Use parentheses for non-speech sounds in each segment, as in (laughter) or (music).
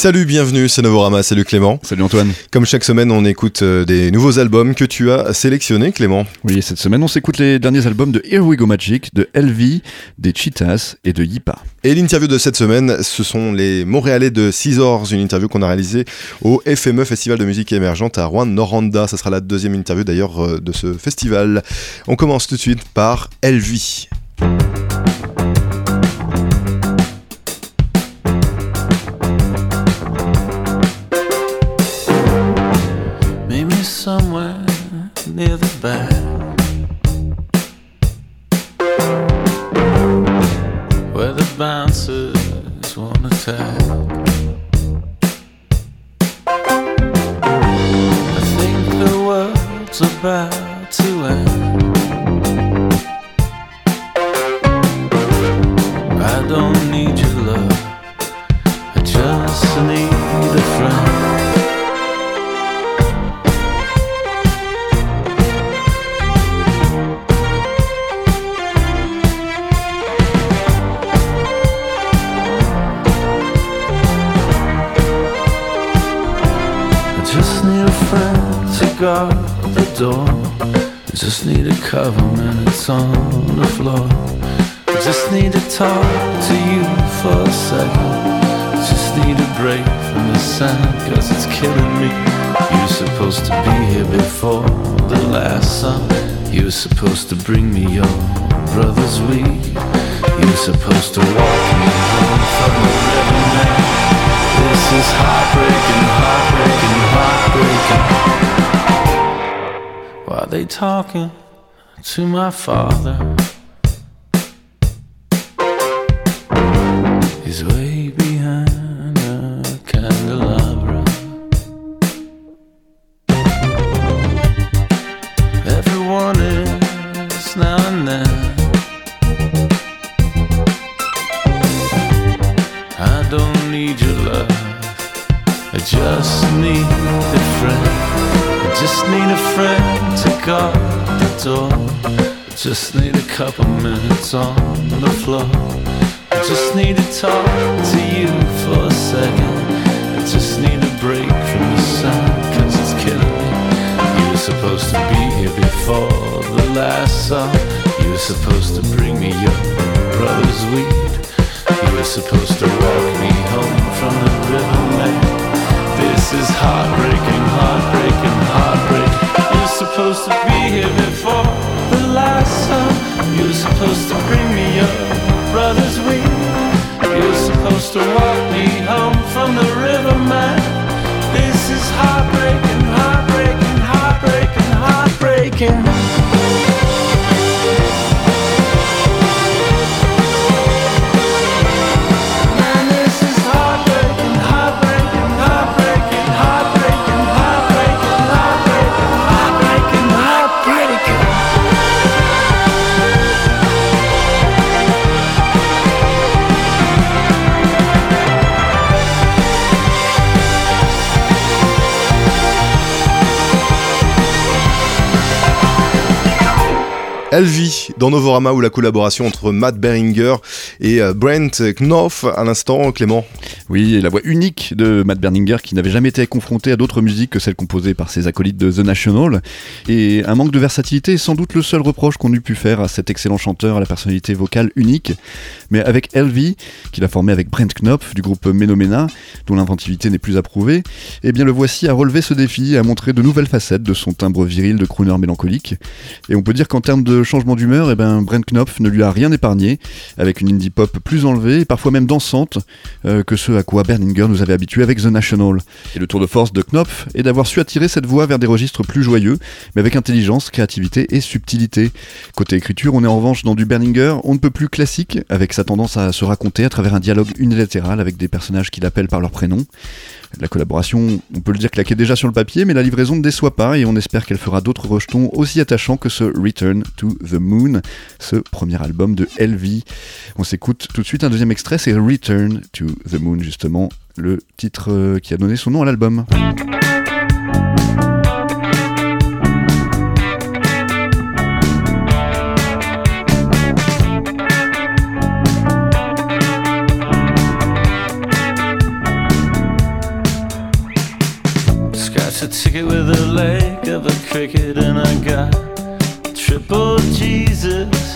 Salut, bienvenue, c'est Novorama, salut Clément. Salut Antoine. Comme chaque semaine, on écoute euh, des nouveaux albums que tu as sélectionnés, Clément. Oui, cette semaine, on s'écoute les derniers albums de Here We Go Magic, de LV, des Cheetahs et de Yipa. Et l'interview de cette semaine, ce sont les Montréalais de Scissors, une interview qu'on a réalisée au FME, Festival de musique émergente à Rouen, Noranda. Ça sera la deuxième interview d'ailleurs euh, de ce festival. On commence tout de suite par LV. bounces wanna tell. Supposed to walk me home from the river, man. This is heartbreaking, heartbreaking, heartbreaking while they talking to my father. He's way just need a couple minutes on the floor. I just need to talk to you for a second. I just need a break from the sun, cause it's killing me. You were supposed to be here before the last song. You were supposed to bring me your brother's weed. You were supposed to walk me home from the river, man. This is heartbreaking, heartbreaking, heartbreaking. You're supposed to be here before last song. You're supposed to bring me your brother's weed. You're supposed to walk me home from the river, man. This is heartbreaking, heartbreaking, heartbreaking, heartbreaking. Elvi dans Novorama où la collaboration entre Matt Beringer et euh, Brent Knopf à l'instant, Clément. Oui, la voix unique de Matt Berninger qui n'avait jamais été confronté à d'autres musiques que celles composées par ses acolytes de The National. Et un manque de versatilité est sans doute le seul reproche qu'on eût pu faire à cet excellent chanteur à la personnalité vocale unique. Mais avec Elvi, qu'il a formé avec Brent Knopf du groupe Menomena, dont l'inventivité n'est plus approuvée, eh bien le voici à relever ce défi et à montrer de nouvelles facettes de son timbre viril de crooner mélancolique. Et on peut dire qu'en termes de changement d'humeur, eh ben Brent Knopf ne lui a rien épargné, avec une indie pop plus enlevée et parfois même dansante euh, que ce à quoi Berninger nous avait habitués avec The National. Et le tour de force de Knopf est d'avoir su attirer cette voix vers des registres plus joyeux, mais avec intelligence, créativité et subtilité. Côté écriture, on est en revanche dans du Berninger, on ne peut plus classique, avec sa tendance à se raconter à travers un dialogue unilatéral avec des personnages qu'il appelle par leur prénom. La collaboration, on peut le dire, claquait déjà sur le papier, mais la livraison ne déçoit pas et on espère qu'elle fera d'autres rejetons aussi attachants que ce Return to the Moon, ce premier album de LV. On s'écoute tout de suite un deuxième extrait, c'est Return to the Moon, justement, le titre euh, qui a donné son nom à l'album. the leg of a cricket and I got triple Jesus.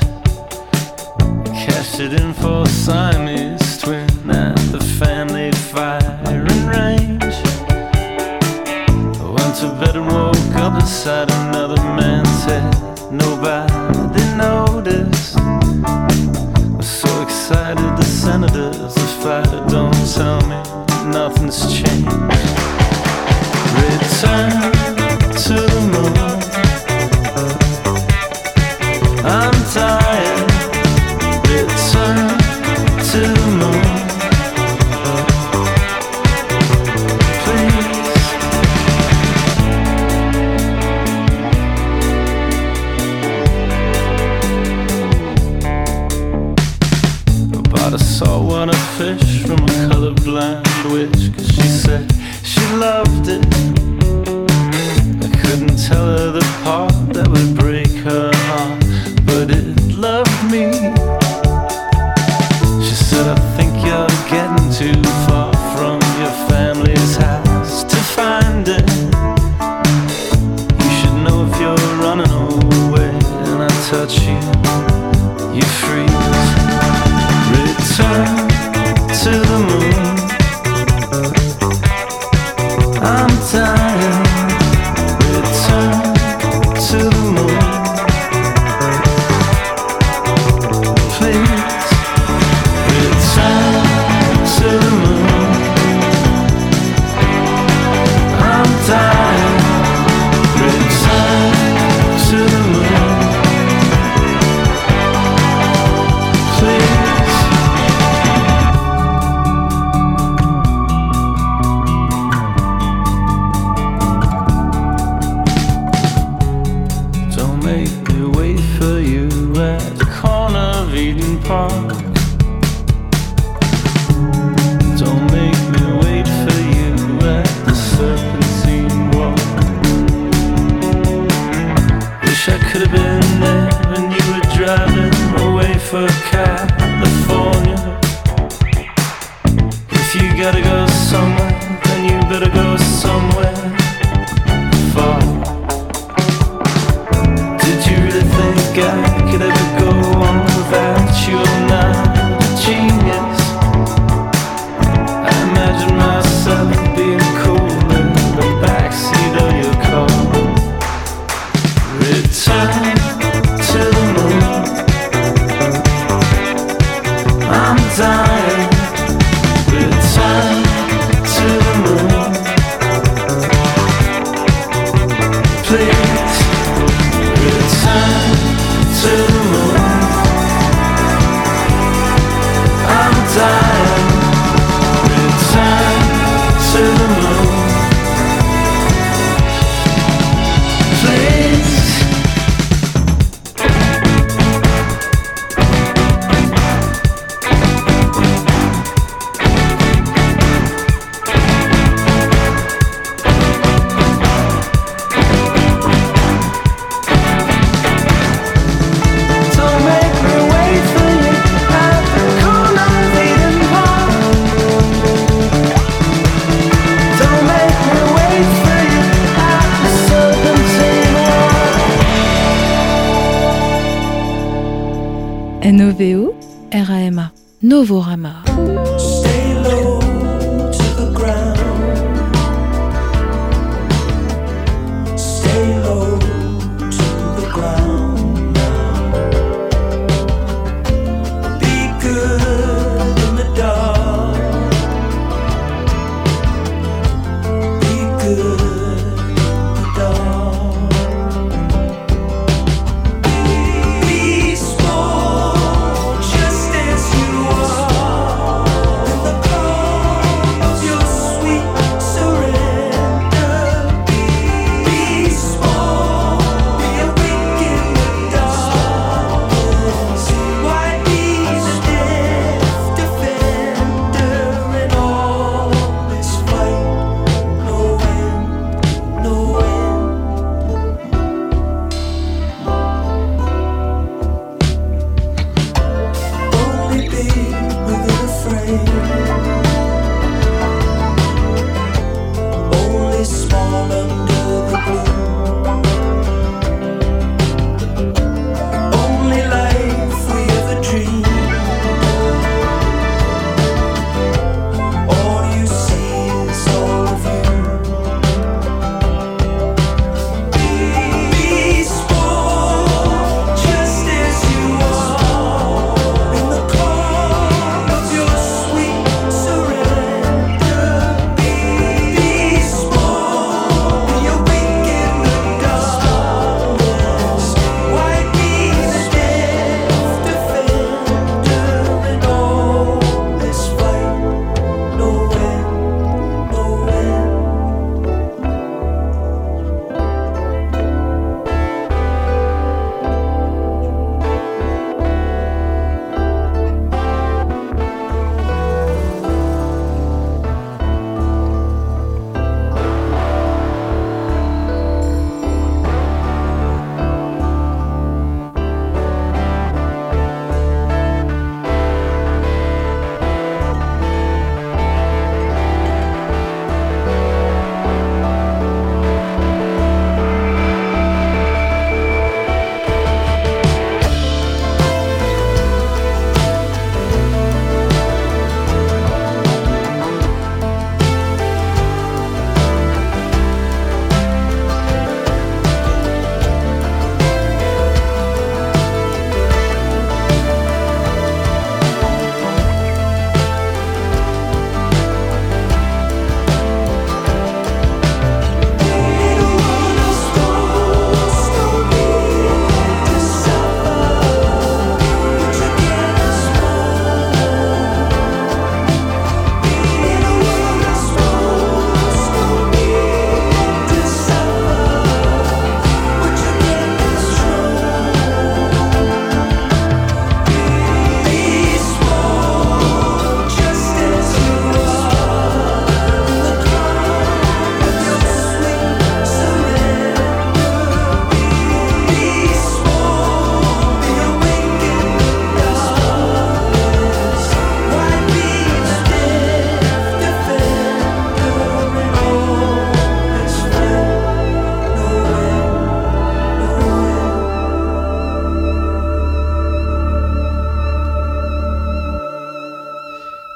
Cashed it in for Siamese twin at the family firing range. Went to bed and woke up beside another man. for California. If you gotta go.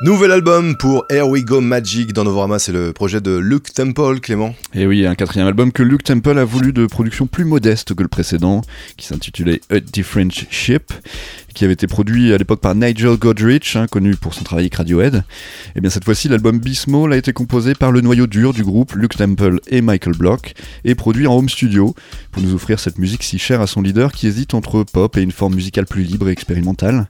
Nouvel album pour Here We Go Magic dans Novorama, c'est le projet de Luke Temple, Clément. Et oui, un quatrième album que Luke Temple a voulu de production plus modeste que le précédent, qui s'intitulait A Different Ship, qui avait été produit à l'époque par Nigel Godrich, hein, connu pour son travail avec Radiohead. Et bien cette fois-ci, l'album Be Small a été composé par le noyau dur du groupe Luke Temple et Michael Block, et produit en home studio, pour nous offrir cette musique si chère à son leader qui hésite entre pop et une forme musicale plus libre et expérimentale.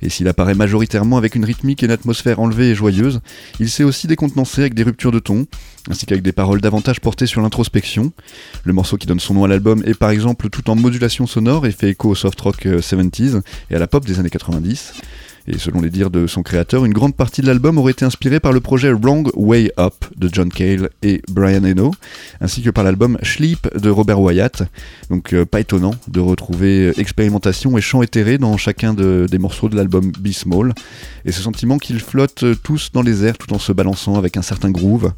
Et s'il apparaît majoritairement avec une rythmique et une atmosphère enlevée et joyeuse, il sait aussi décontenancer avec des ruptures de ton, ainsi qu'avec des paroles davantage portées sur l'introspection. Le morceau qui donne son nom à l'album est par exemple tout en modulation sonore et fait écho au soft rock euh, 70s et à la pop des années 90. Et selon les dires de son créateur, une grande partie de l'album aurait été inspirée par le projet Wrong Way Up de John Cale et Brian Eno, ainsi que par l'album Sleep de Robert Wyatt. Donc euh, pas étonnant de retrouver euh, expérimentation et chant éthéré dans chacun de- des morceaux de l'album Be Small, et ce sentiment qu'ils flottent euh, tous dans les airs tout en se balançant avec un certain groove.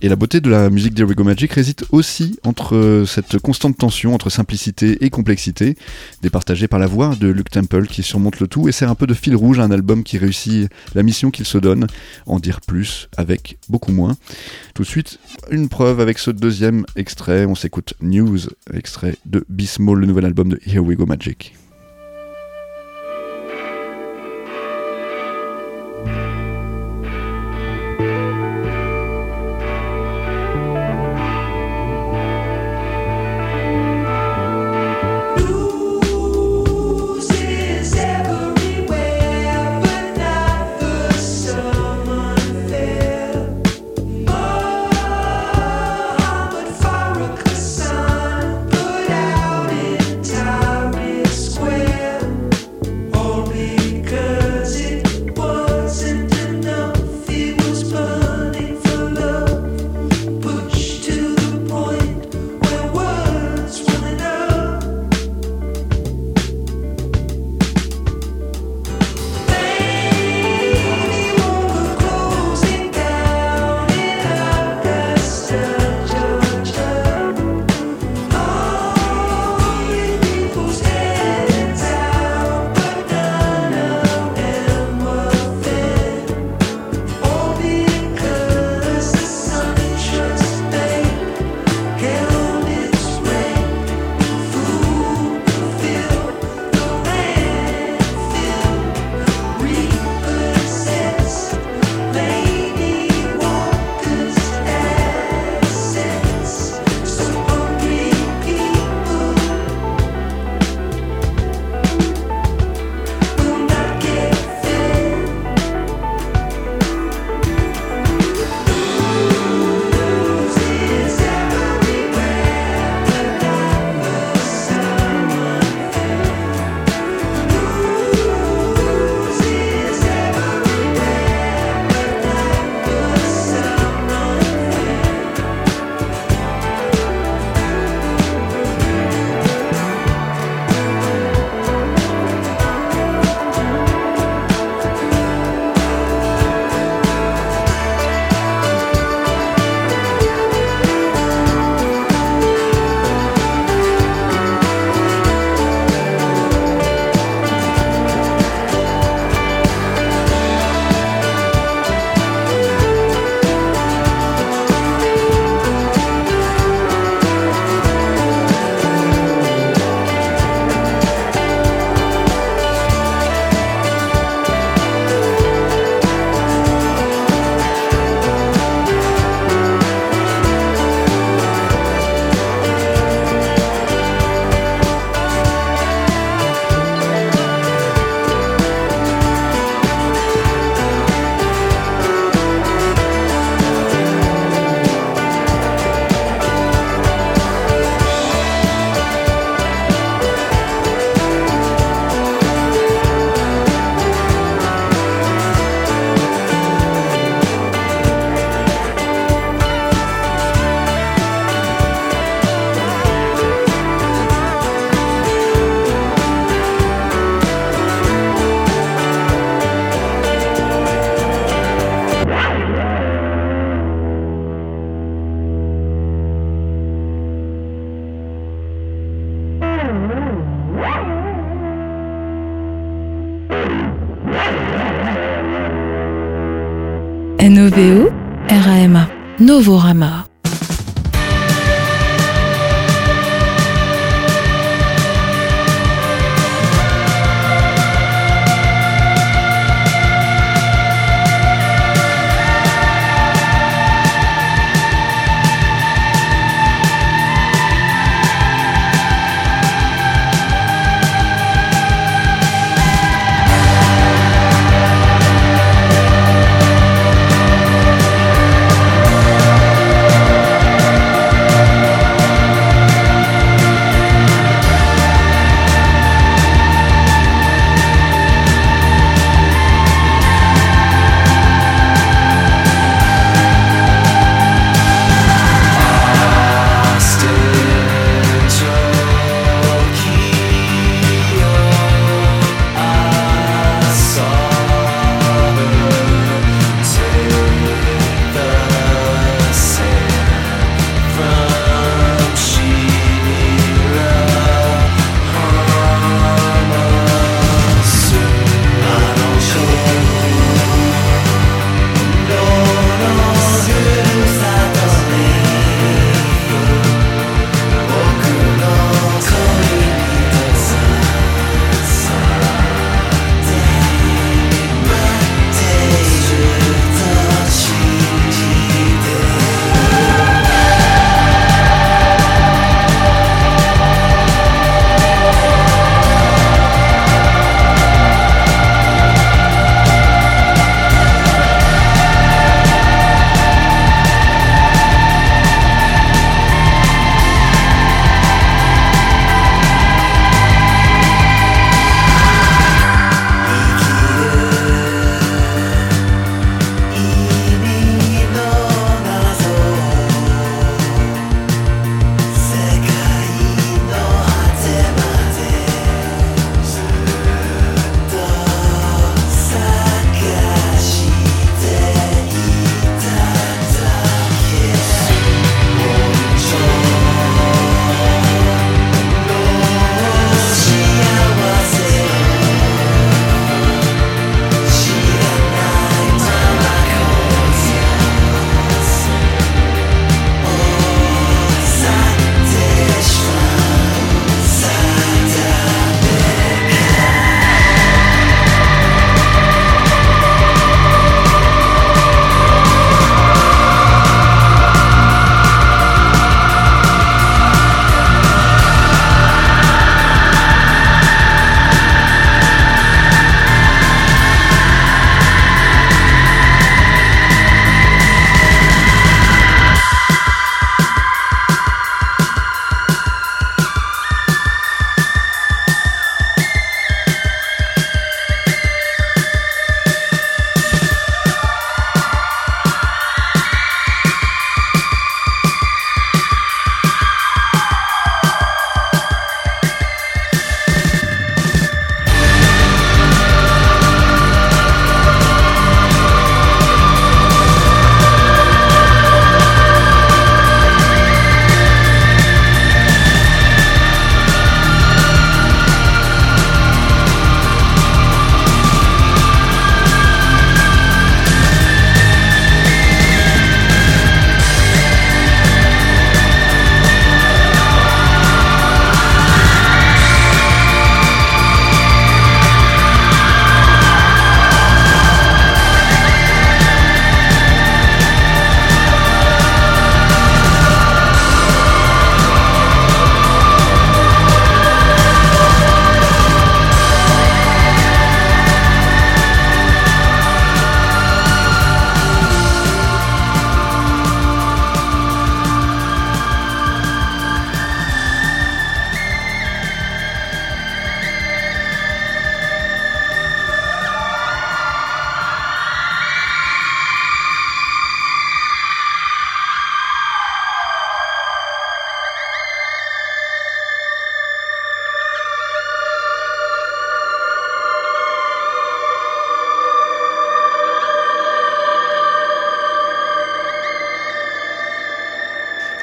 Et la beauté de la musique d'Erigo Magic réside aussi entre euh, cette constante tension entre simplicité et complexité, départagée par la voix de Luke Temple qui surmonte le tout et sert un peu de fil rouge à un album qui réussit la mission qu'il se donne, en dire plus avec beaucoup moins. Tout de suite, une preuve avec ce deuxième extrait, on s'écoute News, extrait de Be Small, le nouvel album de Here We Go Magic. Novorama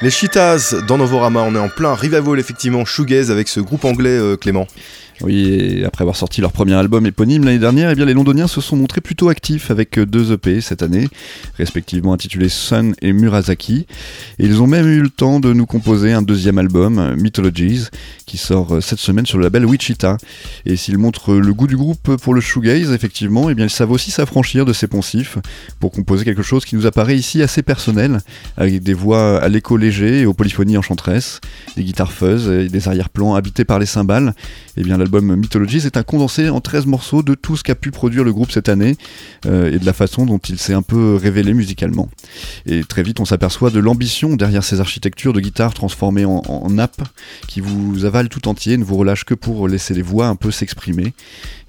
Les Cheetahs dans Novorama, on est en plein revival effectivement shoegaze avec ce groupe anglais euh, Clément. Oui, et après avoir sorti leur premier album éponyme l'année dernière, eh bien les Londoniens se sont montrés plutôt actifs avec euh, deux EP cette année, respectivement intitulés Sun et Murasaki. Et ils ont même eu le temps de nous composer un deuxième album, euh, Mythologies, qui sort cette semaine sur le label Wichita. Et s'ils montrent le goût du groupe pour le shoegaze, effectivement, eh bien ils savent aussi s'affranchir de ces poncifs pour composer quelque chose qui nous apparaît ici assez personnel, avec des voix à l'écho et aux polyphonies enchanteresses, des guitares fuzz et des arrière-plans habités par les cymbales. Eh bien l'album Mythologies est un condensé en 13 morceaux de tout ce qu'a pu produire le groupe cette année euh, et de la façon dont il s'est un peu révélé musicalement. Et très vite on s'aperçoit de l'ambition derrière ces architectures de guitare transformées en, en nappes qui vous avalent tout entier, ne vous relâchent que pour laisser les voix un peu s'exprimer.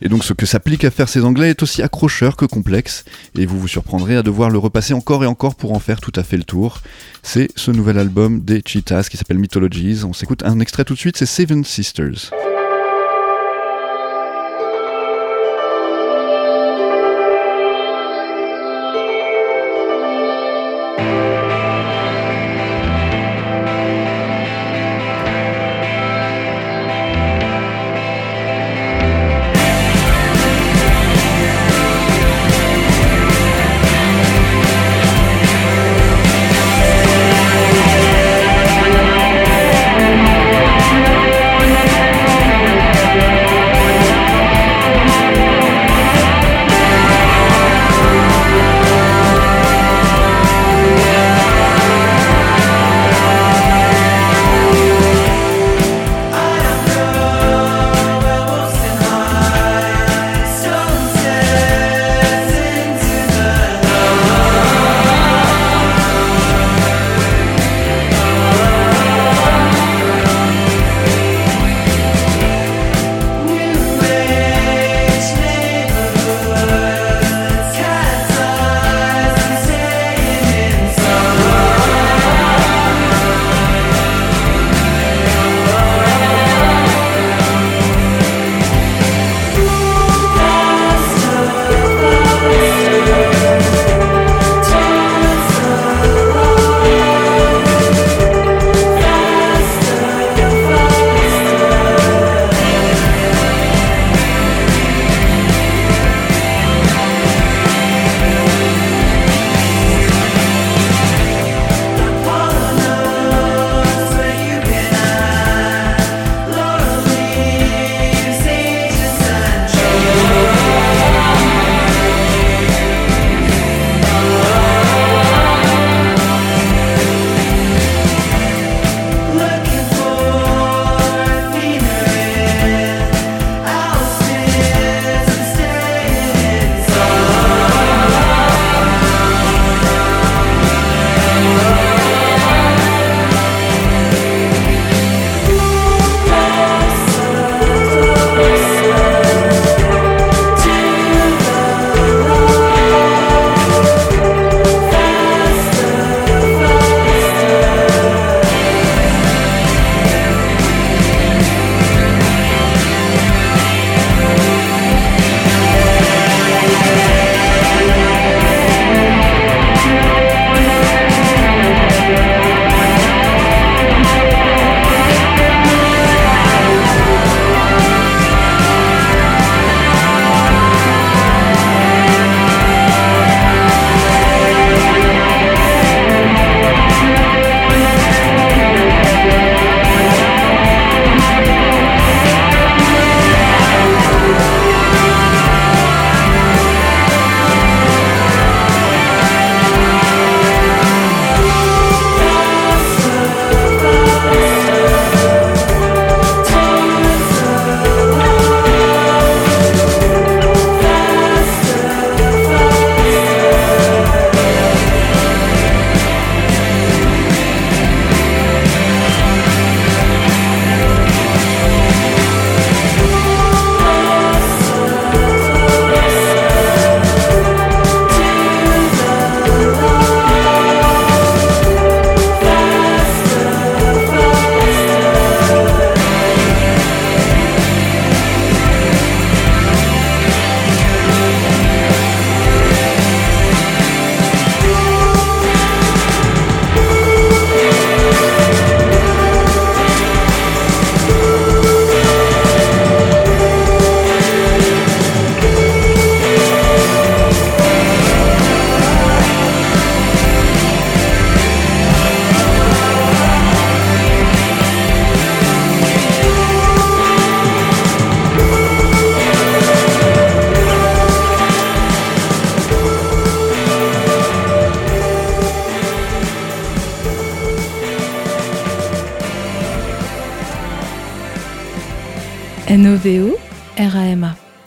Et donc ce que s'applique à faire ces anglais est aussi accrocheur que complexe, et vous vous surprendrez à devoir le repasser encore et encore pour en faire tout à fait le tour. C'est ce nouvel album des Cheetahs qui s'appelle Mythologies. On s'écoute un extrait tout de suite, c'est Seven Sisters.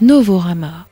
Novorama.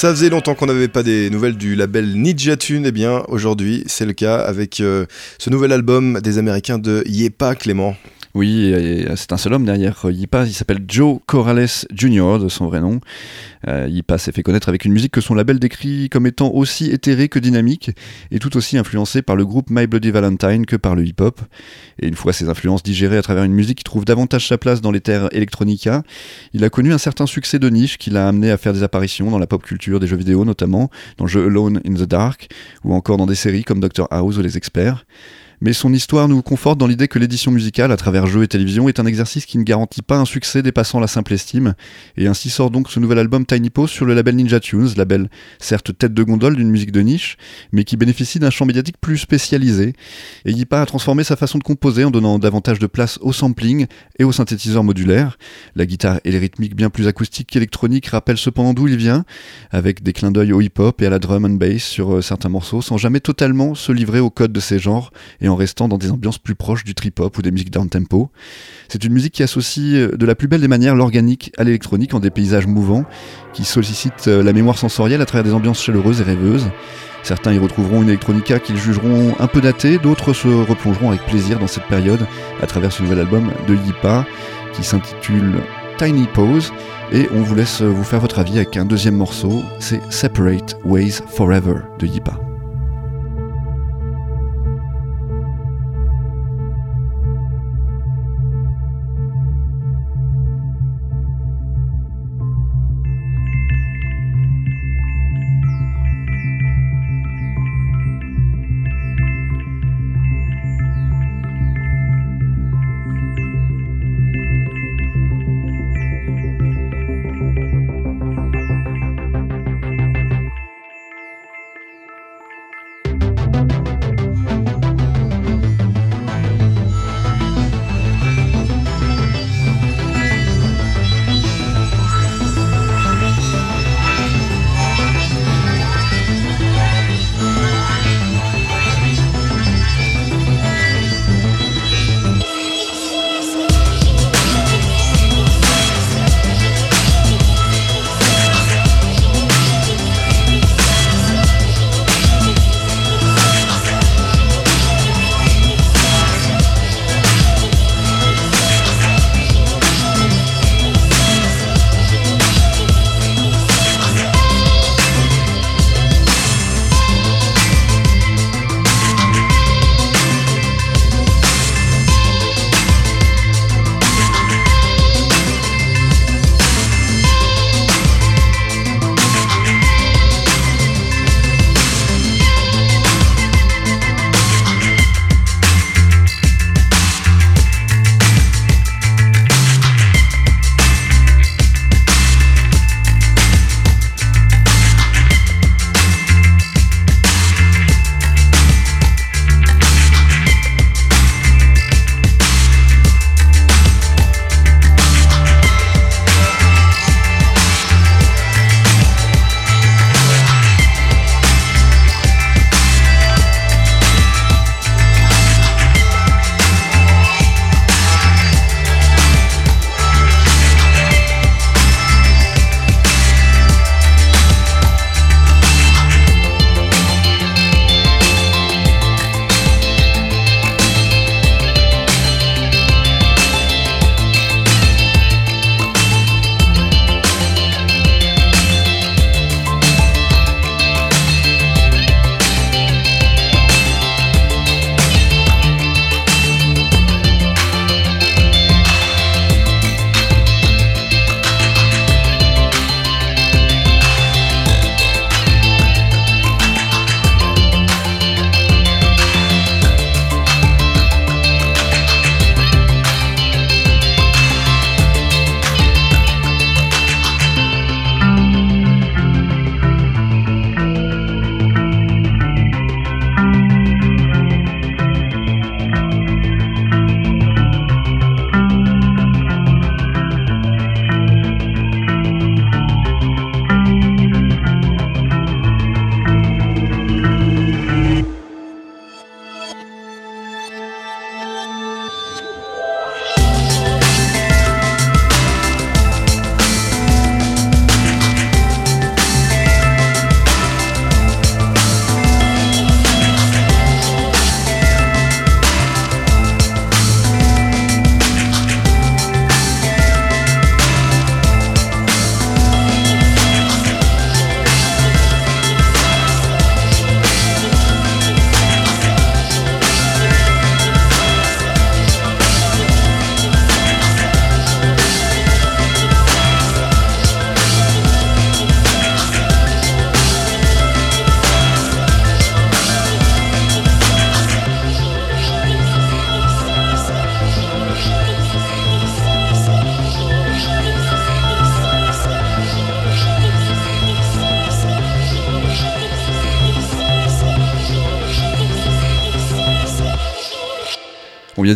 Ça faisait longtemps qu'on n'avait pas des nouvelles du label Ninja Tune, et bien aujourd'hui c'est le cas avec euh, ce nouvel album des Américains de Yepa Clément. Oui, et c'est un seul homme derrière euh, Yipa, il s'appelle Joe Corrales Jr. de son vrai nom. Euh, s'est fait connaître avec une musique que son label décrit comme étant aussi éthérée que dynamique et tout aussi influencée par le groupe My Bloody Valentine que par le hip-hop. Et une fois ces influences digérées à travers une musique qui trouve davantage sa place dans les terres electronica, il a connu un certain succès de niche qui l'a amené à faire des apparitions dans la pop culture des jeux vidéo notamment, dans le jeu Alone in the Dark ou encore dans des séries comme Doctor House ou Les Experts. Mais son histoire nous conforte dans l'idée que l'édition musicale, à travers jeux et télévision, est un exercice qui ne garantit pas un succès dépassant la simple estime. Et ainsi sort donc ce nouvel album Tiny Pose sur le label Ninja Tunes, label certes tête de gondole d'une musique de niche, mais qui bénéficie d'un champ médiatique plus spécialisé. Et Yipa a transformé sa façon de composer en donnant davantage de place au sampling et au synthétiseur modulaire. La guitare et les rythmiques bien plus acoustiques qu'électroniques rappellent cependant d'où il vient, avec des clins d'œil au hip-hop et à la drum and bass sur euh, certains morceaux, sans jamais totalement se livrer au code de ces genres en restant dans des ambiances plus proches du trip-hop ou des musiques down-tempo. C'est une musique qui associe euh, de la plus belle des manières l'organique à l'électronique en des paysages mouvants, qui sollicitent euh, la mémoire sensorielle à travers des ambiances chaleureuses et rêveuses. Certains y retrouveront une électronica qu'ils jugeront un peu datée, d'autres se replongeront avec plaisir dans cette période à travers ce nouvel album de Yipa qui s'intitule Tiny Pose et on vous laisse vous faire votre avis avec un deuxième morceau, c'est Separate Ways Forever de Yipa.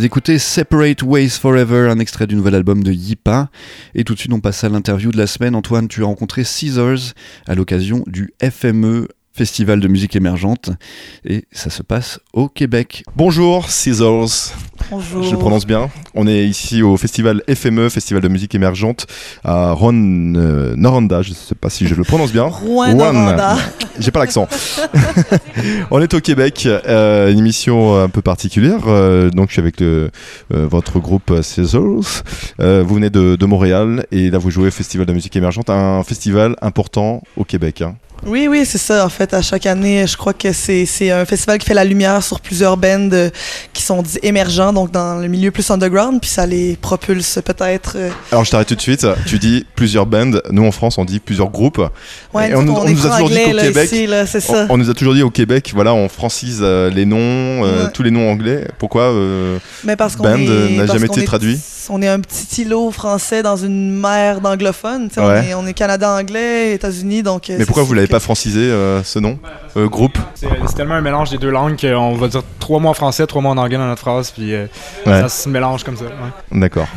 D'écouter Separate Ways Forever, un extrait du nouvel album de Yipa. Et tout de suite, on passe à l'interview de la semaine. Antoine, tu as rencontré Caesars à l'occasion du FME, Festival de musique émergente. Et ça se passe au Québec. Bonjour, Scissors. Bonjour. Je le prononce bien. On est ici au festival FME, Festival de musique émergente, à Ron euh, Noranda. Je ne sais pas si je le prononce bien. Rouen. (laughs) J'ai pas l'accent. (laughs) On est au Québec, euh, une émission un peu particulière. euh, donc je suis avec le- euh, votre groupe Scissors. Euh, vous venez de, de Montréal et là vous jouez au Festival de musique émergente, un festival important au Québec. hein. Oui, oui, c'est ça. En fait, à chaque année, je crois que c'est un festival qui fait la lumière sur plusieurs bands euh, qui sont dits émergents, donc dans le milieu plus underground, puis ça les propulse peut-être. euh, Alors je t'arrête tout de suite. Tu dis plusieurs bands. Nous en France on dit plusieurs groupes. Ouais, Et nous on on nous a toujours dit qu'au Québec, ici, là. On, on nous a toujours dit au Québec, voilà, on francise euh, les noms, Ouais. tous les noms anglais. Pourquoi Mais parce qu'on band, n'a jamais été traduit? On est un petit îlot français dans une mer d'anglophones. Ouais. On, est, on est Canada anglais, États-Unis, donc. euh, Mais pourquoi vous l'avez que- pas francisé euh, ce nom? Euh, Groupe C'est c'est tellement un mélange des deux langues qu'on va dire trois mots en français, trois mots en anglais dans notre phrase, puis euh, Ouais. ça se mélange comme ça. ouais. D'accord.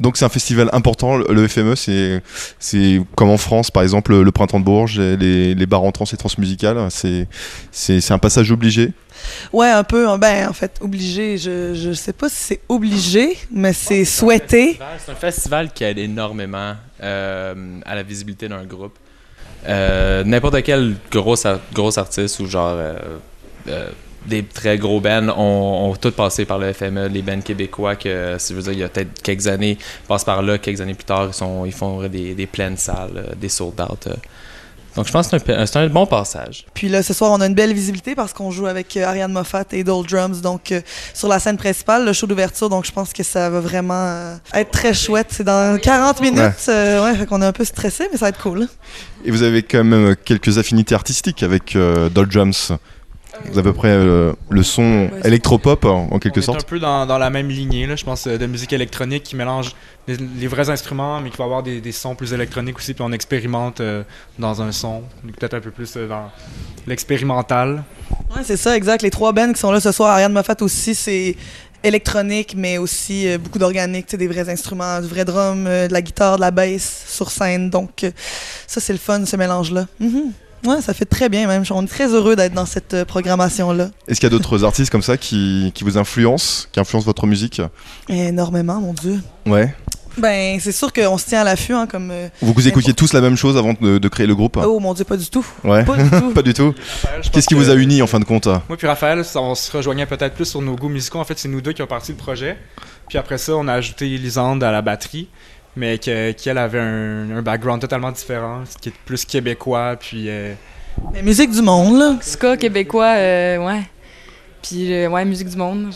Donc c'est un festival important, le FME, c'est c'est comme en France par exemple le Printemps de Bourges, les, les bars en trans et transmusicales, c'est c'est c'est un passage obligé. Ouais, un peu. hein, Ben, en fait, obligé. Je, je sais pas si c'est obligé, mais c'est souhaité. C'est un festival qui aide énormément euh, à la visibilité d'un groupe. Euh, N'importe quel gros, gros artiste ou genre euh, euh, des très gros bands ont, ont tous passé par le FME, les bands québécois que, si je veux dire, il y a peut-être quelques années, passent par là, quelques années plus tard, ils, sont, ils font des, des pleines salles, euh, des sold out. euh. Donc je pense que c'est un, c'est un bon passage. Puis là, ce soir, on a une belle visibilité parce qu'on joue avec euh, Ariane Moffat et Dole Drums, donc euh, sur la scène principale, le show d'ouverture. Donc je pense que ça va vraiment euh, être très chouette. C'est dans 40 minutes. Ouais. ouais, fait qu'on est un peu stressé, mais ça va être cool. Et vous avez quand même quelques affinités artistiques avec euh, Doll Drums. Vous avez à peu près euh, le son Ouais, électropop en, quelque On est sorte. un peu dans, dans la même lignée, là, je pense, euh, de musique électronique qui mélange les, les vrais instruments, mais qui va avoir des, des sons plus électroniques aussi, puis on expérimente euh, dans un son, peut-être un peu plus euh, dans l'expérimental. Ouais, c'est ça, exact. Les trois bands qui sont là ce soir, Ariane Moffat aussi, c'est électronique, mais aussi euh, beaucoup d'organique, des vrais instruments, du vrai drum, euh, de la guitare, de la bass sur scène. Donc, euh, ça, c'est le fun, ce mélange-là. Mhm. Ouais, ça fait très bien même. On est très heureux d'être dans cette euh, programmation-là. Est-ce qu'il y a d'autres (laughs) artistes comme ça qui, qui vous influencent, qui influencent votre musique? Énormément, mon Dieu. Ouais. Ben, c'est sûr qu'on se tient à l'affût, hein, comme. euh, Vous, vous écoutiez tous la même chose avant de, de créer le groupe? Oh mon Dieu, pas du tout. Ouais. Pas du tout. (laughs) Pas du Qu'est-ce qui que- vous a uni en fin de compte Moi puis Raphaël, ça, on se rejoignait peut-être plus sur nos goûts musicaux. En fait, c'est nous deux qui avons parti le projet. Puis après ça, on a ajouté Lisande à la batterie, mais que- qu'elle avait un, un background totalement différent, qui est plus québécois, puis... euh, Mais musique du monde, là. Ska québécois, euh, ouais. Puis, euh, ouais, musique du monde.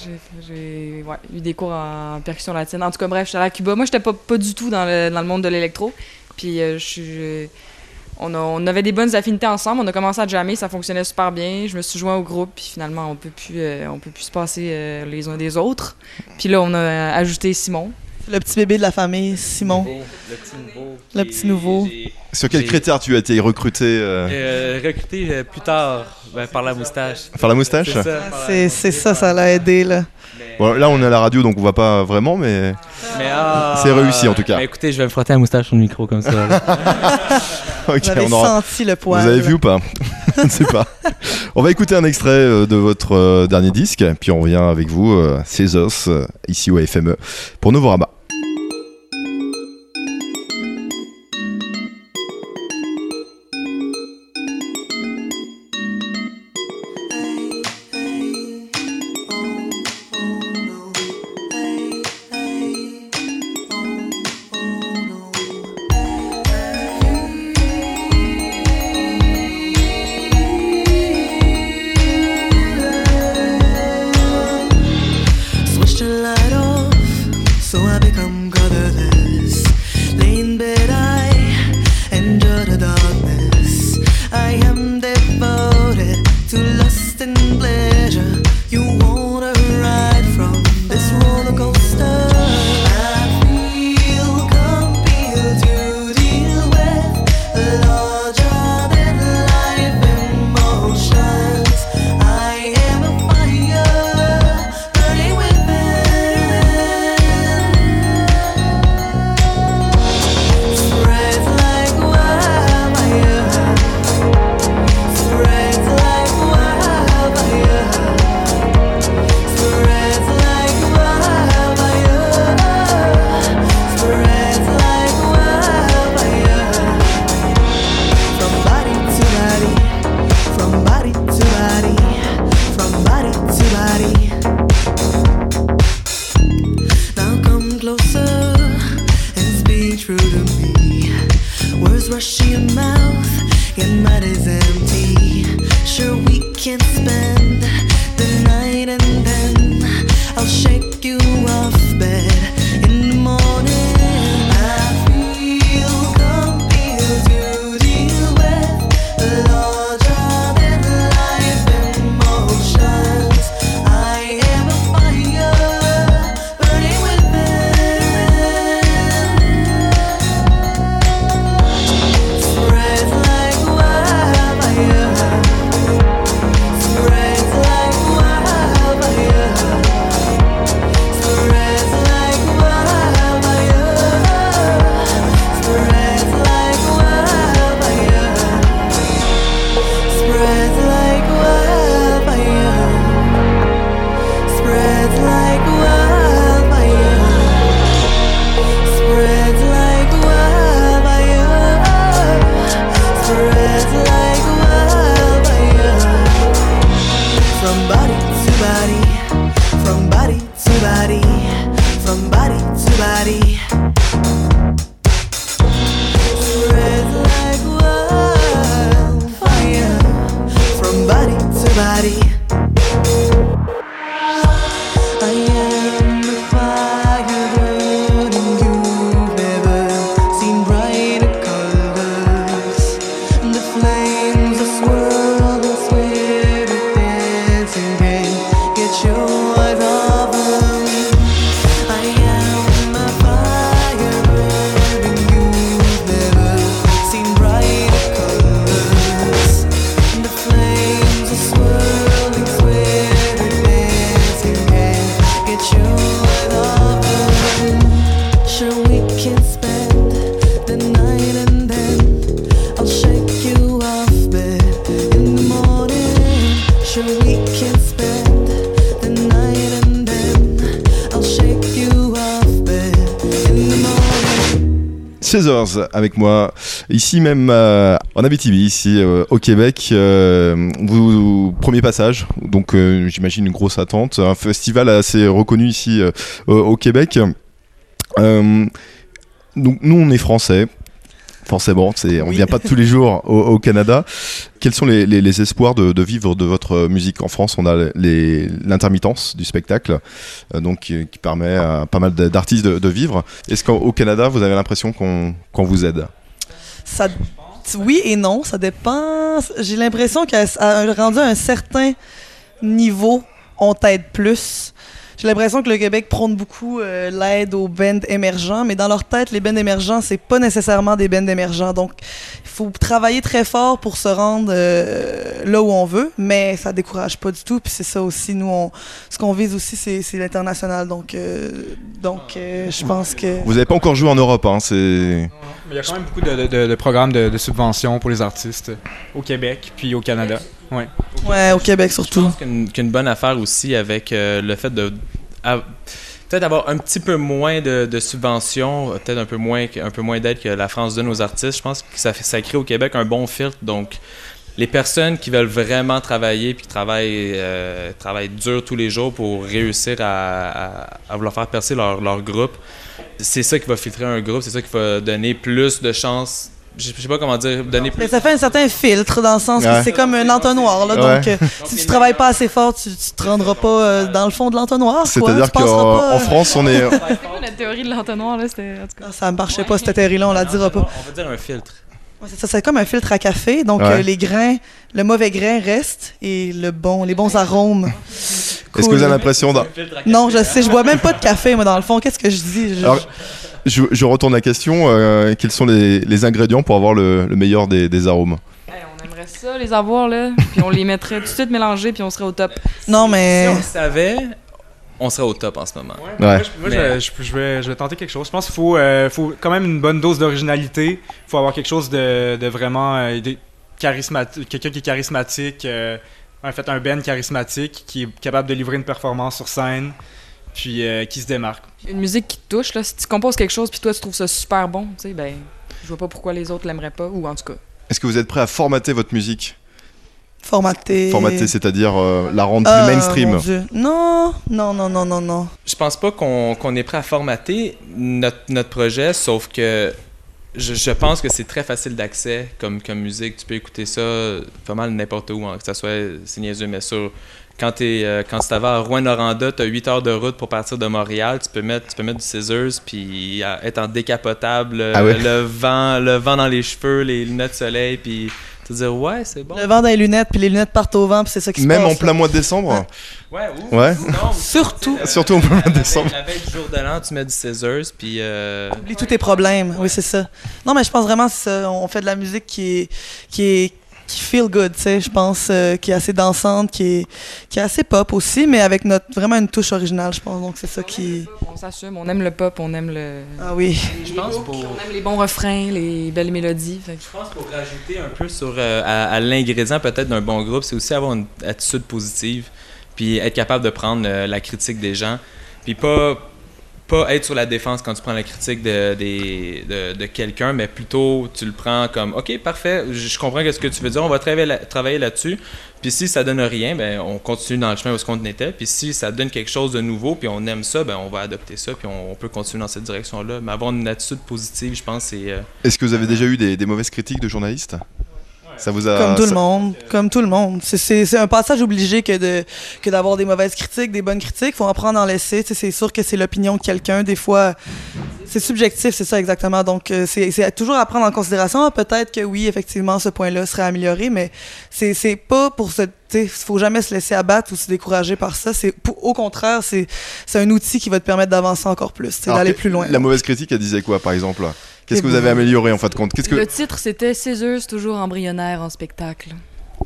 J'ai ouais, eu des cours en percussion latine. En tout cas, bref, j'étais allée à Cuba. Moi, j'étais pas, pas du tout dans le, dans le monde de l'électro. Puis, euh, je suis. je- On, a- on avait des bonnes affinités ensemble. On a commencé à jammer, ça fonctionnait super bien. Je me suis joint au groupe, puis finalement, on peut plus, euh, on peut plus se passer euh, les uns des autres. Puis là, on a ajouté Simon. Le petit bébé de la famille, Simon. Le petit nouveau. Le petit nouveau. Sur quel critère tu as été recruté euh, Euh, recruté euh, plus tard ben, par la moustache. Faire la moustache? C'est ça, par la- C'est c'est ça, ça l'a aidé, là. Mais- Bon, là on est à la radio donc on voit pas vraiment mais Mais, (laughs) ah, C'est réussi, en tout cas. écoutez, je vais me frotter la moustache sur le micro comme ça. (laughs) Vous avez on aura... senti le Vous poil. avez vu ou pas? (laughs) Je ne sais pas. On va écouter un extrait euh, de votre euh, dernier disque puis on revient avec vous euh, Césos euh, ici au FME pour Novorama. Can Scissors avec moi, ici même euh, en Abitibi, ici euh, au Québec. Euh, vous, premier passage, donc euh, j'imagine une grosse attente. Un festival assez reconnu ici au- Québec. Donc nous, on est français. Forcément, c'est, on Oui. vient pas tous les jours au, au Canada. Quels sont les, les- les espoirs de, de vivre de votre musique En France, on a les- l'intermittence du spectacle, euh, donc qui, qui permet à pas mal d'artistes de, de vivre. Est-ce qu'au Canada, vous avez l'impression qu'on qu'on vous aide? Ça, oui et non, ça dépend. J'ai l'impression qu'à rendu à un certain niveau, on t'aide plus. J'ai l'impression que le Québec prône beaucoup euh, l'aide aux bands émergents, mais dans leur tête, les bands émergents, c'est pas nécessairement des bands émergents. Donc, il faut travailler très fort pour se rendre euh, là où on veut, mais ça décourage pas du tout. Puis c'est ça aussi, nous, on, ce qu'on vise aussi, c'est c'est l'international. Donc, euh, donc euh, je pense que... Vous n'avez pas encore joué en Europe, hein, c'est... Mais il y a quand même beaucoup de, de- de programmes de, de subventions pour les artistes au Québec puis au Canada. Ouais. Ouais, au Québec Je surtout. pense qu'une bonne affaire aussi avec euh, le fait de peut-être avoir un petit peu moins de, de subventions, euh, peut-être un peu moins un peu moins d'aide que la France donne aux artistes. Je pense que ça, fait, ça crée au Québec un bon filtre. Donc les personnes qui veulent vraiment travailler puis qui travaillent, euh, travaillent dur tous les jours pour réussir à, à- à vouloir faire percer leur, leur groupe, c'est ça qui va filtrer un groupe, c'est ça qui va donner plus de chances. Je sais pas comment dire, donner plus Mais ça fait un certain filtre dans le sens Ouais. que c'est comme un entonnoir. Là, Ouais. Donc, euh, si tu travailles pas assez fort, tu, tu te rendras pas euh, dans le fond de l'entonnoir. C'est-à-dire qu'en euh, France, on est... (laughs) La théorie de l'entonnoir, là, c'était. En tout cas. Ah, Ça marchait pas cette théorie-là, on la dira pas. On va dire un filtre. Ouais, c'est ça, c'est comme un filtre à café. Donc, Ouais. euh, les grains, le mauvais grain reste et le bon, les bons arômes. Est-ce que Cool. vous avez l'impression... d'un- Non, je sais, je bois même pas de café, moi, dans le fond. Qu'est-ce que je dis? Je- Alors, je, je retourne la question. euh, quels sont les, les ingrédients pour avoir le, le meilleur des, des arômes? Hey, on aimerait ça, les avoir, là. Puis on les mettrait tout de suite mélangés, puis on serait au top. Non, Si mais. on le savait, on serait au top en ce moment. Ouais. Moi, je, moi, je- Mais- je, je vais, je vais tenter quelque chose. Je pense qu'il faut, euh, faut quand même une bonne dose d'originalité. Il faut avoir quelque chose de, de vraiment euh, quelqu'un qui est charismatique, euh, en fait un band charismatique qui est capable de livrer une performance sur scène, puis euh, qui se démarque. Une musique qui te touche, là. Si tu composes quelque chose, puis toi, tu trouves ça super bon, tu sais, ben. Je vois pas pourquoi les autres l'aimeraient pas, ou en tout cas. Est-ce que vous êtes prêt à formater votre musique? Formaté. Formater, c'est-à-dire euh, la rendre plus mainstream mon Dieu. Non, non, non, non, non, non. Je pense pas qu'on qu'on est prêt à formater notre, notre projet, sauf que je, je pense que c'est très facile d'accès comme, comme musique. Tu peux écouter ça pas mal n'importe où, hein, que ça soit, c'est niaiseux, mais sur. Quand, t'es, euh, quand tu à Rouen-Noranda, tu as 8 heures de route pour partir de Montréal. Tu peux mettre, tu peux mettre du scissors puis euh, être en décapotable, euh, Ah le, vent, le vent dans les cheveux, les lunettes de soleil, puis te dire ouais, c'est bon. Le vent dans les lunettes, puis les lunettes partent au vent, puis c'est ça qui se Même passe. en plein mois de décembre? Ouais, ou, Ouais. ou non, ou Surtout. tu sais, Surtout en plein mois de décembre. La veille du jour de l'an, tu mets du scissors, puis. euh, Oublie tous tes problèmes. Oui, c'est ça. Non, mais je pense vraiment que c'est ça. On fait de la musique qui est, qui est, qui feel good, tu sais. Je pense euh, qui est assez dansante, qui est, qui est assez pop aussi, mais avec notre vraiment une touche originale, je pense. Donc c'est ça qui. On s'assume, on aime le pop, on aime le. Ah oui. Je pense pour. On aime les bons refrains, les belles mélodies. fait Je pense pour rajouter un peu sur euh, à, à l'ingrédient peut-être d'un bon groupe, c'est aussi avoir une attitude positive, puis être capable de prendre euh, la critique des gens, puis pas pas être sur la défense quand tu prends la critique de, quelqu'un, mais plutôt tu le prends comme OK, parfait, je comprends ce que tu veux dire, on va travailler, là- travailler là-dessus. Puis si ça donne rien, ben on continue dans le chemin où ce qu'on était. Puis si ça donne quelque chose de nouveau, puis on aime ça, ben on va adopter ça, puis on, peut continuer dans cette direction-là. Mais avoir une attitude positive, je pense, c'est euh, Est-ce que vous avez déjà eu des mauvaises critiques de journalistes? Ça vous a. Comme tout ça- le monde, comme tout le monde. C'est- un passage obligé que de que d'avoir des mauvaises critiques, des bonnes critiques. Faut apprendre à en laisser. C'est sûr que c'est l'opinion de quelqu'un. Des fois, c'est subjectif, c'est ça exactement. Donc, euh, c'est toujours à prendre en considération. Ah, Peut-être que oui, effectivement, ce point-là serait amélioré, mais c'est c'est pas pour se. sais, faut jamais se laisser abattre ou se décourager par ça. C'est au contraire, c'est un outil qui va te permettre d'avancer encore plus, d'aller plus loin. La mauvaise critique, elle disait quoi, par exemple? Qu'est-ce que vous ben- avez amélioré en fin de compte? Qu'est-ce que Le titre, c'était Céseuse, toujours embryonnaire en spectacle.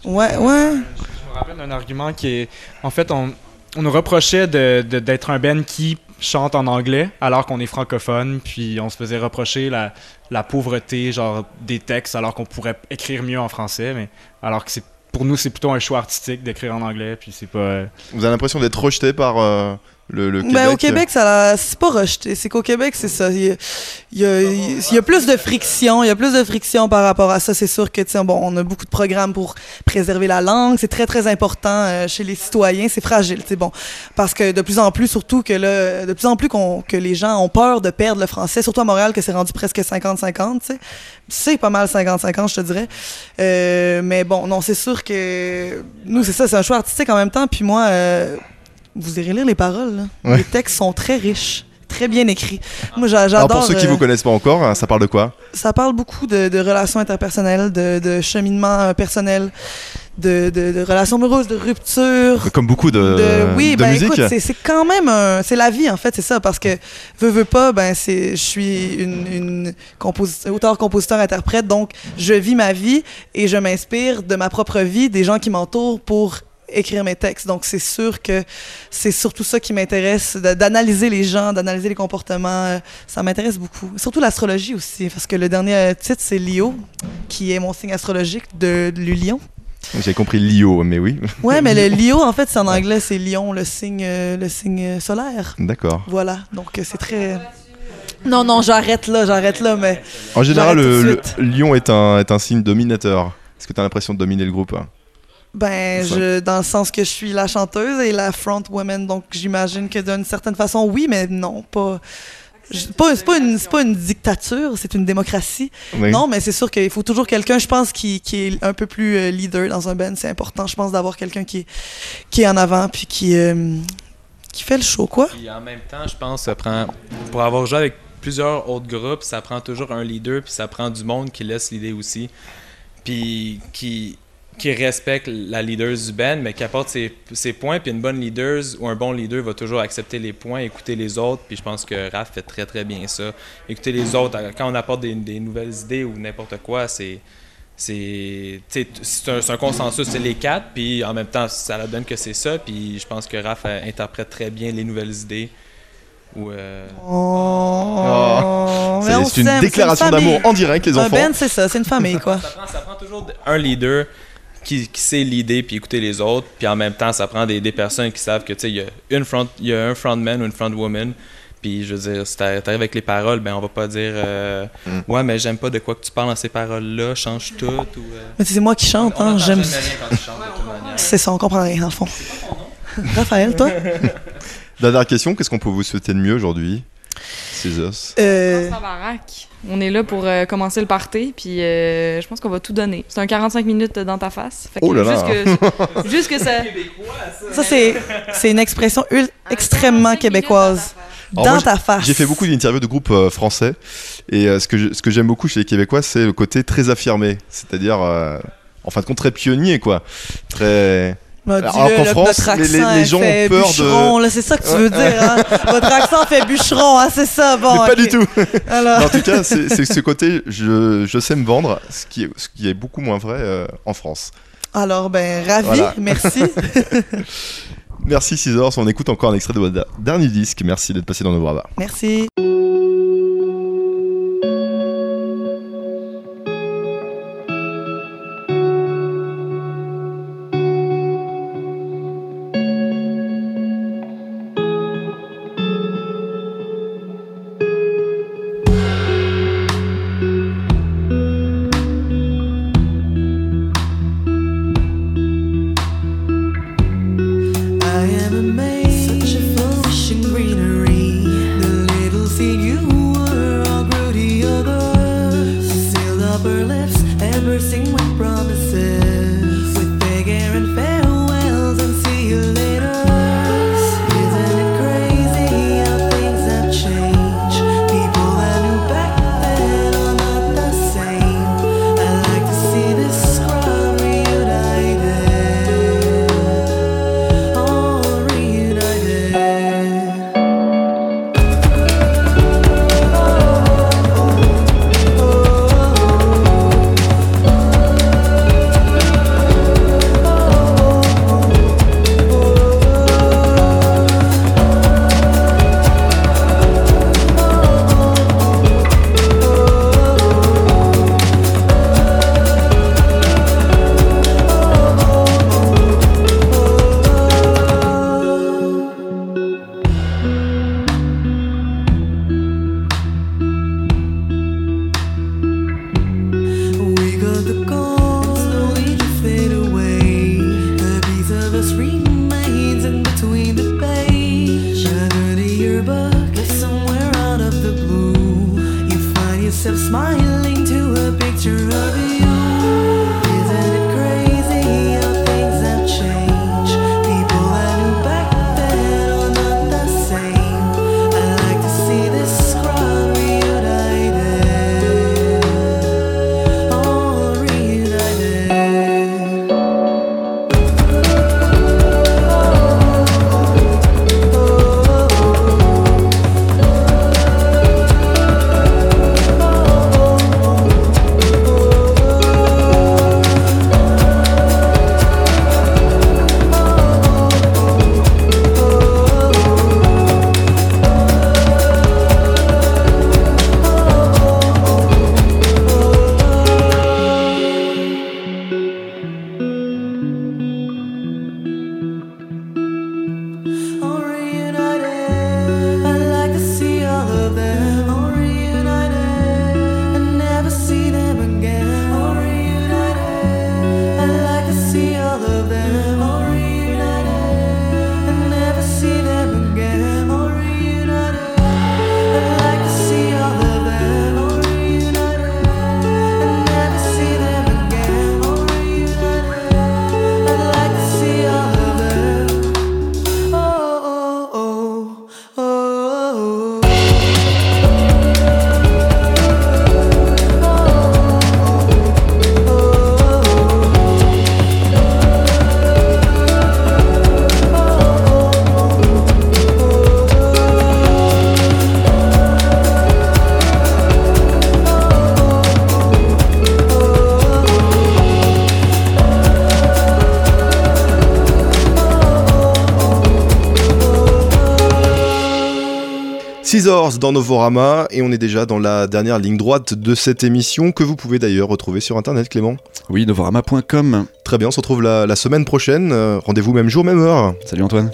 Ouais, ouais. Je me rappelle d'un argument qui est. En fait, on, on nous reprochait de- de- d'être un band qui chante en anglais alors qu'on est francophone, puis on se faisait reprocher la, la pauvreté genre des textes alors qu'on pourrait écrire mieux en français, mais alors que c'est pour nous c'est plutôt un choix artistique d'écrire en anglais, puis c'est pas. euh, vous avez l'impression d'être rejeté par euh, le, le Québec Ben, au Québec, ça l'a- c'est pas rejeté. C'est qu'au Québec, c'est ça. Il y, a, il y a- il y a plus de friction. Il y a plus de friction par rapport à ça. C'est sûr que, sais, bon, on a beaucoup de programmes pour préserver la langue. C'est très, très important euh, chez les citoyens. C'est fragile, c'est bon. Parce que de plus en plus, surtout que là, de plus en plus qu'on, que les gens ont peur de perdre le français, surtout à Montréal, que c'est rendu presque 50-50, tu sais. C'est pas mal 50-50, je te dirais. Euh, mais bon, non, c'est sûr que nous, c'est ça, c'est un choix artistique en même temps. Puis moi, euh, vous irez lire les paroles. là. Ouais. Les textes sont très riches, très bien écrits. Moi, j'a- Alors j'adore. pour ceux qui euh, vous connaissent pas encore, hein, ça parle de quoi? Ça parle beaucoup de, de relations interpersonnelles, de, de cheminement euh, personnel, de, relations amoureuses, de rupture. Comme beaucoup de, oui, ben musique. écoute, c'est- quand même un- c'est la vie en fait, c'est ça, parce que veux veux pas, ben c'est, je suis une, une composi- auteur, compositeur, interprète, donc je vis ma vie et je m'inspire de ma propre vie, des gens qui m'entourent pour écrire mes textes. Donc c'est sûr que c'est surtout ça qui m'intéresse, de- d'analyser les gens, d'analyser les comportements. euh, Ça m'intéresse beaucoup. Surtout l'astrologie aussi, parce que le dernier euh, titre c'est Lio, qui est mon signe astrologique de, du lion. J'ai compris Lio, mais oui. (laughs) Ouais, mais le Lio, en fait, c'est en anglais, c'est lion, le signe, euh, le signe solaire. D'accord. Voilà, donc c'est très... Non, non, j'arrête là, j'arrête là, mais... En général, le, de lion est un, est un signe dominateur. Est-ce que tu as l'impression de dominer le groupe? Ben, je, dans le sens que je suis la chanteuse et la front woman, donc j'imagine que d'une certaine façon, oui, mais non, pas... je- pas- C'est pas, une- c'est pas une dictature, c'est une démocratie. Oui. Non, mais c'est sûr qu'il faut toujours quelqu'un, je pense, qui, qui est un peu plus euh, leader dans un band. C'est important, je pense, d'avoir quelqu'un qui, est- qui est en avant puis qui, euh, qui fait le show, quoi. Puis en même temps, je pense, ça prend. Pour avoir joué avec plusieurs autres groupes, ça prend toujours un leader, puis ça prend du monde qui laisse l'idée aussi. Puis qui, qui respecte la leader du band, mais qui apporte ses, ses points. Puis une bonne leader ou un bon leader va toujours accepter les points, écouter les autres. Puis je pense que Raph fait très très bien ça. Écouter les autres, quand on apporte des, des nouvelles idées ou n'importe quoi, c'est. C'est un, c'est un consensus, c'est les quatre, puis en même temps, ça la donne que c'est ça, puis je pense que Raph euh, interprète très bien les nouvelles idées. Ou, euh, Oh, C'est une déclaration d'amour en direct, les enfants. band, c'est ça, c'est une famille, quoi. ça, prend, ça prend toujours un leader qui, qui sait l'idée puis écouter les autres, puis en même temps, ça prend des, des personnes qui savent que tu sais, il y a une front, il y a un frontman ou une frontwoman. Puis je veux dire, si t'arri- t'arrives avec les paroles, ben on va pas dire euh, Mm. ouais mais j'aime pas de quoi que tu parles dans ces paroles-là, change tout ou. euh, Mais c'est moi qui chante, on hein, j'aime. C'est ça, on comprend rien, dans le fond. Raphaël, toi? (laughs) Dernière question, qu'est-ce qu'on peut vous souhaiter de mieux aujourd'hui? Euh, Dans la baraque. On est là pour euh, commencer le party, puis euh, je pense qu'on va tout donner. C'est un 45 minutes dans ta face. Fait que Oh là là. Juste que, (laughs) juste que ça. ça, c'est c'est une expression ul- extrêmement québécoise. Dans ta face. J'ai fait beaucoup d'interviews de groupes euh, français et euh, ce que je- ce que j'aime beaucoup chez les Québécois, c'est le côté très affirmé, c'est-à-dire euh, en fin de compte très pionnier quoi, très. Alors qu'en France, notre les- gens ont peur de- là, c'est ça que tu veux dire, hein? (laughs) Votre accent fait bûcheron, hein, c'est ça, bon. Mais pas du tout. (laughs) Alors, en tout cas, c'est ce côté, je, je sais me vendre, ce qui est, ce qui est beaucoup moins vrai euh, en France. alors, ben, ravi, Voilà. merci. (laughs) Merci Scissors, on écoute encore un extrait de votre dernier disque. Merci d'être passé dans nos bras. merci. Scissors dans Novorama et on est déjà dans la dernière ligne droite de cette émission que vous pouvez d'ailleurs retrouver sur internet Clément. Oui, novorama.com. Très bien, on se retrouve la, la semaine prochaine. Euh, Rendez-vous même jour, même heure. Salut Antoine.